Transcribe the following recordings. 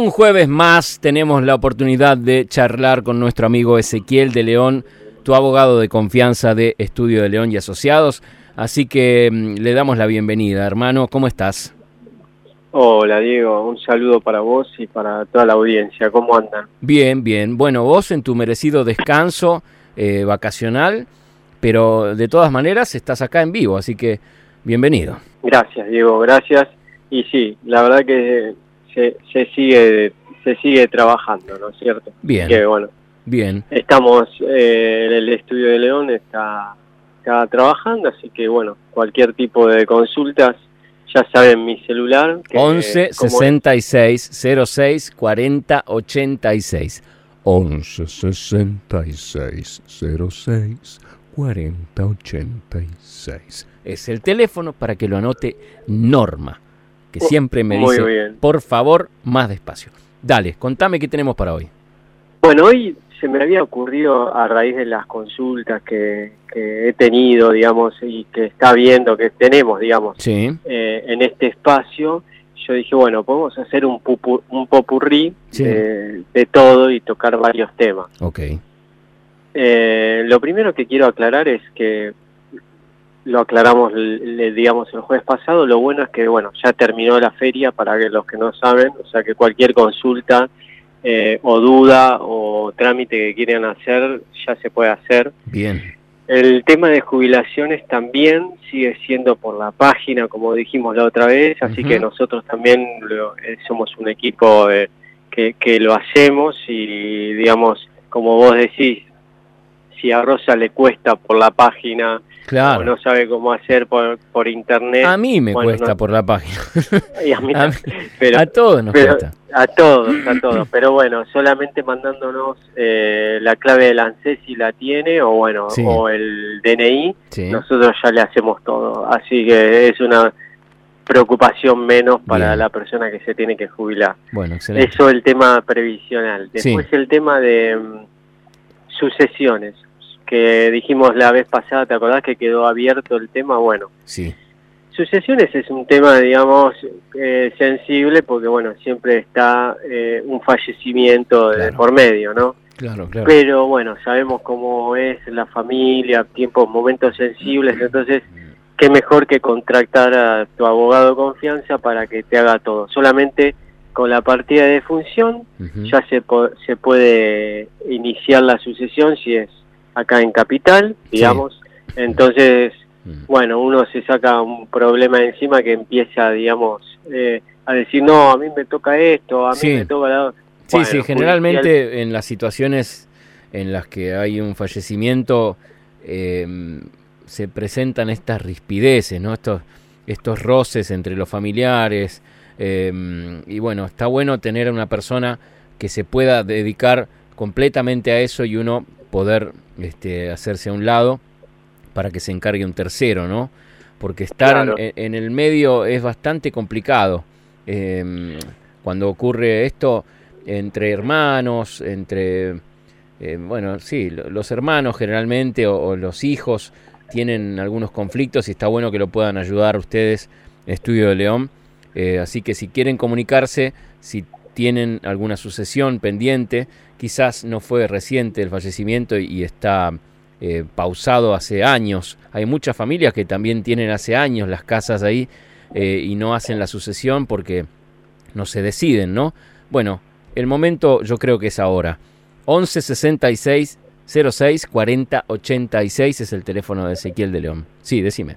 Un jueves más tenemos la oportunidad de charlar con nuestro amigo Ezequiel de León, tu abogado de confianza de Estudio de León y Asociados. Así que mm, le damos la bienvenida, hermano. ¿Cómo estás? Hola Diego, un saludo para vos y para toda la audiencia. ¿Cómo andan? Bien, bien. Bueno, vos en tu merecido descanso eh, vacacional, pero de todas maneras estás acá en vivo, así que bienvenido. Gracias Diego, gracias. Y sí, la verdad que se, se sigue se sigue trabajando, ¿no es cierto? Bien. Que bueno, Bien. estamos eh, en el estudio de León, está, está trabajando, así que bueno, cualquier tipo de consultas, ya saben mi celular. que, 11 como- 66 06 40 86. 11 66 06 40 86. Es el teléfono para que lo anote Norma, que siempre me muy dice, bien. por favor, más despacio. Dale, contame qué tenemos para hoy. Bueno, hoy se me había ocurrido a raíz de las consultas que, que he tenido, digamos, y que está viendo, que tenemos, digamos, Sí, eh, en este espacio, yo dije, bueno, podemos hacer un, pupu- un popurrí Sí. de, de todo y tocar varios temas. ok. Eh, lo primero que quiero aclarar es que lo aclaramos, le, digamos, el jueves pasado, lo bueno es que, bueno, ya terminó la feria, para que los que no saben, o sea que cualquier consulta eh, o duda o trámite que quieran hacer, ya se puede hacer. Bien, El tema de jubilaciones también sigue siendo por la página, como dijimos la otra vez, así que nosotros también lo- eh, somos un equipo eh, que, que lo hacemos y, digamos, como vos decís, si a Rosa le cuesta por la página o claro. no sabe cómo hacer por, por internet, A mí me bueno, cuesta no- por la página. y a mí a pero, todos nos pero- cuesta. a todos, a todos. Pero bueno, solamente mandándonos eh, la clave del ANSES si la tiene, o bueno, Sí. o el DNI, Sí. nosotros ya le hacemos todo. Así que es una preocupación menos para Bien. la persona que se tiene que jubilar. Bueno, excelente. Eso el tema previsional. Sí. Después el tema de mm, sucesiones, que dijimos la vez pasada, ¿te acordás que quedó abierto el tema? Bueno, Sí, Sucesiones es un tema, digamos, eh, sensible porque, bueno, siempre está eh, un fallecimiento de por medio, ¿no? claro, claro. Pero, bueno, sabemos cómo es la familia, tiempos, momentos sensibles, entonces, qué mejor que contratar a tu abogado de confianza para que te haga todo. Solamente con la partida de función ya se, po- se puede iniciar la sucesión si es acá en Capital, digamos. Entonces, Mm. bueno, uno se saca un problema encima que empieza, digamos, eh, a decir, no, a mí me toca esto, a mí Sí. me toca la... Sí, Bueno, sí, generalmente en las situaciones en las que hay un fallecimiento eh, se presentan estas rispideces, ¿no? Estos, estos roces entre los familiares. eh, y bueno, está bueno tener a una persona que se pueda dedicar completamente a eso y uno poder este, hacerse a un lado para que se encargue un tercero, ¿no? Porque estar en- Claro. en, en el medio es bastante complicado. Eh, cuando ocurre esto entre hermanos, entre, eh, bueno, sí, lo- los hermanos generalmente o, o los hijos tienen algunos conflictos y está bueno que lo puedan ayudar ustedes, Estudio de León. Eh, así que si quieren comunicarse, si tienen alguna sucesión pendiente, quizás no fue reciente el fallecimiento y, y está eh, pausado hace años. Hay muchas familias que también tienen hace años las casas ahí eh, y no hacen la sucesión porque no se deciden, ¿no? Bueno, el momento yo creo que es ahora. 11 66 06 40 86 es el teléfono de Ezequiel de León. Sí, decime.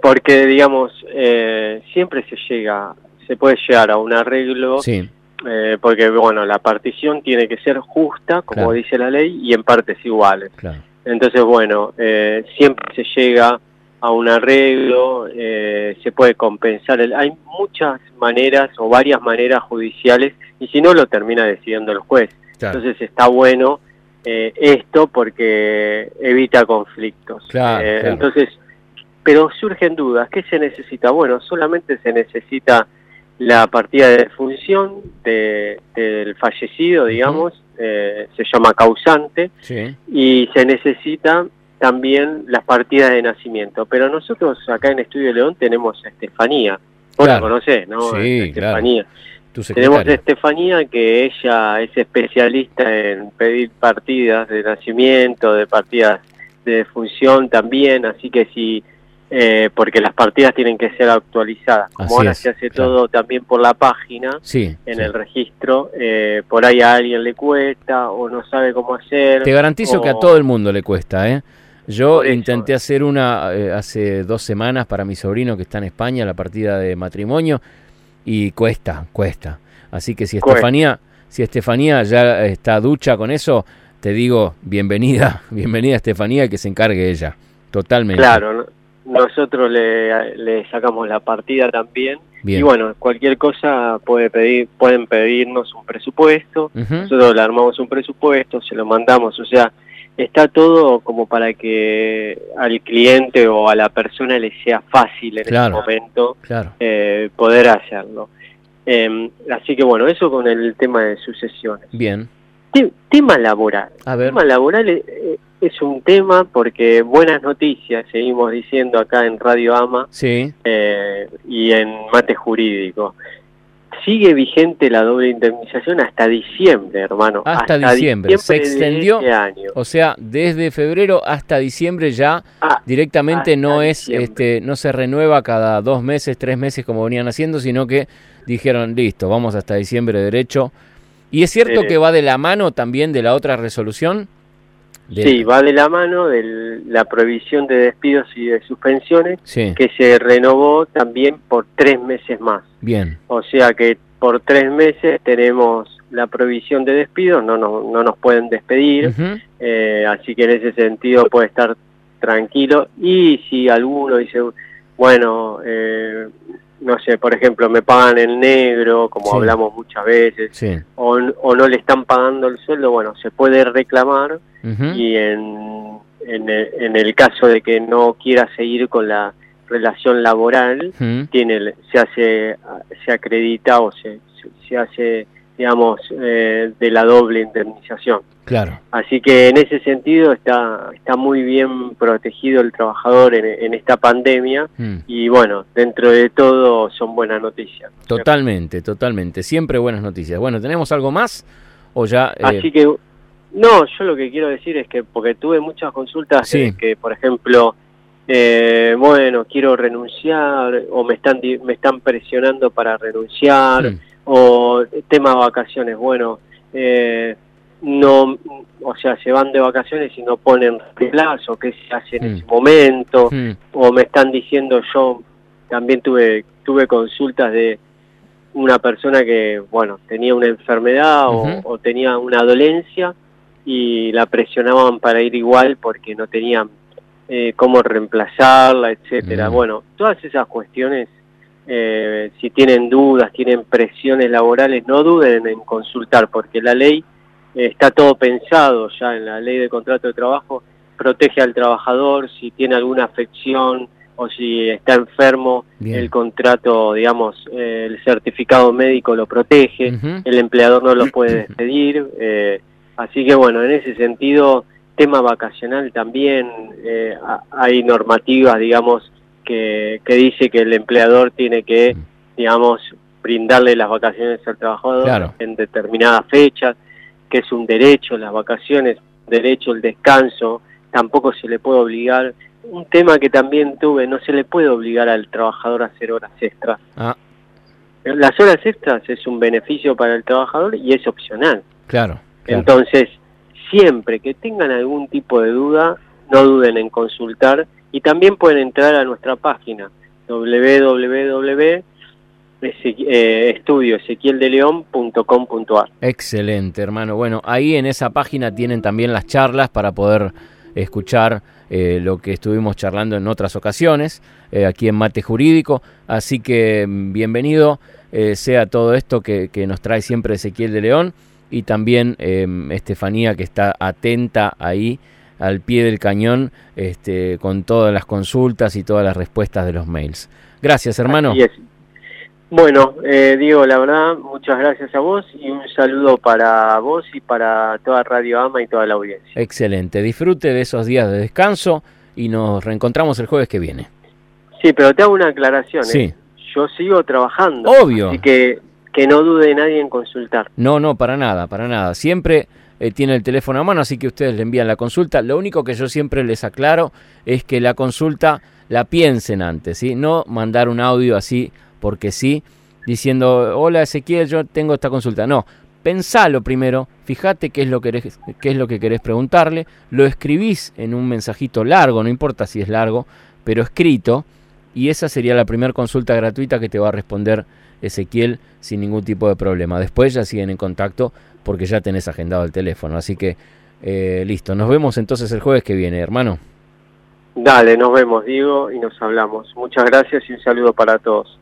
Porque, digamos, eh, siempre se llega, se puede llegar a un arreglo, Sí, eh, porque, bueno, la partición tiene que ser justa, como Claro. dice la ley, y en partes iguales. claro. Entonces, bueno, eh, siempre se llega a un arreglo, eh, se puede compensar. El, hay muchas maneras o varias maneras judiciales y si no lo termina decidiendo el juez. claro. Entonces está bueno eh, esto porque evita conflictos. Claro, Eh, claro. Entonces, pero surgen dudas. ¿Qué se necesita? Bueno, solamente se necesita la partida de función de, del fallecido, digamos, eh, se llama causante, Sí, y se necesita también las partidas de nacimiento. Pero nosotros acá en Estudio León tenemos a Estefanía. Vos Claro. la conocés, ¿no? Sí, Estefanía. Tenemos a Estefanía, que ella es especialista en pedir partidas de nacimiento, de partidas de defunción también, así que si eh, porque las partidas tienen que ser actualizadas. Como ahora se hace todo también por la página, sí, en el registro, eh, por ahí a alguien le cuesta o no sabe cómo hacer. Te garantizo que a todo el mundo le cuesta, ¿eh? Yo intenté hacer una eh, hace dos semanas para mi sobrino que está en España, la partida de matrimonio, y cuesta, cuesta. Así que si Estefanía, si Estefanía ya está ducha con eso, te digo bienvenida, bienvenida Estefanía, que se encargue ella, totalmente. Claro, nosotros le, sacamos la partida también. Y bueno, cualquier cosa puede pedir, pueden pedirnos un presupuesto, nosotros le armamos un presupuesto, se lo mandamos, o sea, está todo como para que al cliente o a la persona le sea fácil en ese momento eh, poder hacerlo. Em, así que bueno, eso con el tema de sucesiones. Bien. tema laboral. A ver. Tema laboral eh, es un tema porque buenas noticias, seguimos diciendo acá en Radio Ama sí. Eh, y en Mate Jurídico. Sigue vigente la doble indemnización hasta diciembre, hermano. Hasta, diciembre. Se extendió. Este año. O sea, desde febrero hasta diciembre ya ah, directamente no es, este, no se renueva cada dos meses, tres meses como venían haciendo, sino que dijeron listo, vamos hasta diciembre derecho. Y es cierto que va de la mano también de la otra resolución Sí, va de la mano de la prohibición de despidos y de suspensiones, que se renovó también por tres meses más. Bien. O sea que por tres meses tenemos la prohibición de despidos, no, no, no nos pueden despedir, eh, así que en ese sentido puede estar tranquilo. Y si alguno dice, bueno, eh, no sé, por ejemplo, me pagan el negro, como hablamos muchas veces, o, no le están pagando el sueldo, bueno, se puede reclamar y en, en, el, caso de que no quiera seguir con la relación laboral, tiene se hace, se acredita o se, se hace digamos, eh, de la doble indemnización. Claro. Así que en ese sentido está, está muy bien protegido el trabajador en, esta pandemia mm. y bueno, dentro de todo son buenas noticias. Totalmente, totalmente. Siempre buenas noticias. Bueno, ¿tenemos algo más o ya? Eh? Así que, no, yo lo que quiero decir es que porque tuve muchas consultas que, por ejemplo, eh, bueno, quiero renunciar o me están, me están presionando para renunciar. Mm o tema vacaciones, bueno, eh, no, o sea, se van de vacaciones y no ponen plazo, qué se hace en mm. ese momento, mm. o me están diciendo yo, también tuve, tuve consultas de una persona que, bueno, tenía una enfermedad o, tenía una dolencia y la presionaban para ir igual porque no tenían eh, cómo reemplazarla, etcétera. Mm. Bueno, todas esas cuestiones eh, si tienen dudas, tienen presiones laborales, no duden en consultar, porque la ley eh, está todo pensado ya en la ley de contrato de trabajo, protege al trabajador si tiene alguna afección o si está enfermo, el contrato, digamos, eh, el certificado médico lo protege, el empleador no lo puede despedir, así que bueno, en ese sentido, tema vacacional también, hay normativas, digamos, que, dice que el empleador tiene que, digamos, brindarle las vacaciones al trabajador en determinadas fechas, que es un derecho las vacaciones, derecho el descanso, tampoco se le puede obligar. Un tema que también tuve, no se le puede obligar al trabajador a hacer horas extras. Ah. Las horas extras es un beneficio para el trabajador y es opcional. Claro, claro. Entonces, siempre que tengan algún tipo de duda, no duden en consultar y también pueden entrar a nuestra página www.estudioezequieldeleon.com.ar Excelente, hermano. Bueno, ahí en esa página tienen también las charlas para poder escuchar eh, lo que estuvimos charlando en otras ocasiones, eh, aquí en Mate Jurídico. Así que mm, bienvenido eh, sea todo esto que, que, nos trae siempre Ezequiel de León y también Estefanía que está atenta ahí al pie del cañón este, con todas las consultas y todas las respuestas de los mails. Gracias, hermano. Bueno, eh, Diego, la verdad, muchas gracias a vos y un saludo para vos y para toda Radio Ama y toda la audiencia. Excelente, disfrute de esos días de descanso y nos reencontramos el jueves que viene. Sí, pero te hago una aclaración. Sí. ¿eh? Yo sigo trabajando. Obvio. Así que que no dude nadie en consultar. No, no, para nada, para nada. Siempre eh, tiene el teléfono a mano, así que ustedes le envían la consulta. Lo único que yo siempre les aclaro es que la consulta la piensen antes, ¿sí? No mandar un audio así porque sí, diciendo, hola Ezequiel, yo tengo esta consulta. No, pensalo primero, fíjate qué es, lo que querés, qué es lo que querés preguntarle, lo escribís en un mensajito largo, no importa si es largo, pero escrito, y esa sería la primera consulta gratuita que te va a responder Ezequiel sin ningún tipo de problema. Después ya siguen en contacto porque ya tenés agendado el teléfono. Así que eh, listo, nos vemos entonces el jueves que viene, hermano. Dale, nos vemos, Diego, y nos hablamos. Muchas gracias y un saludo para todos.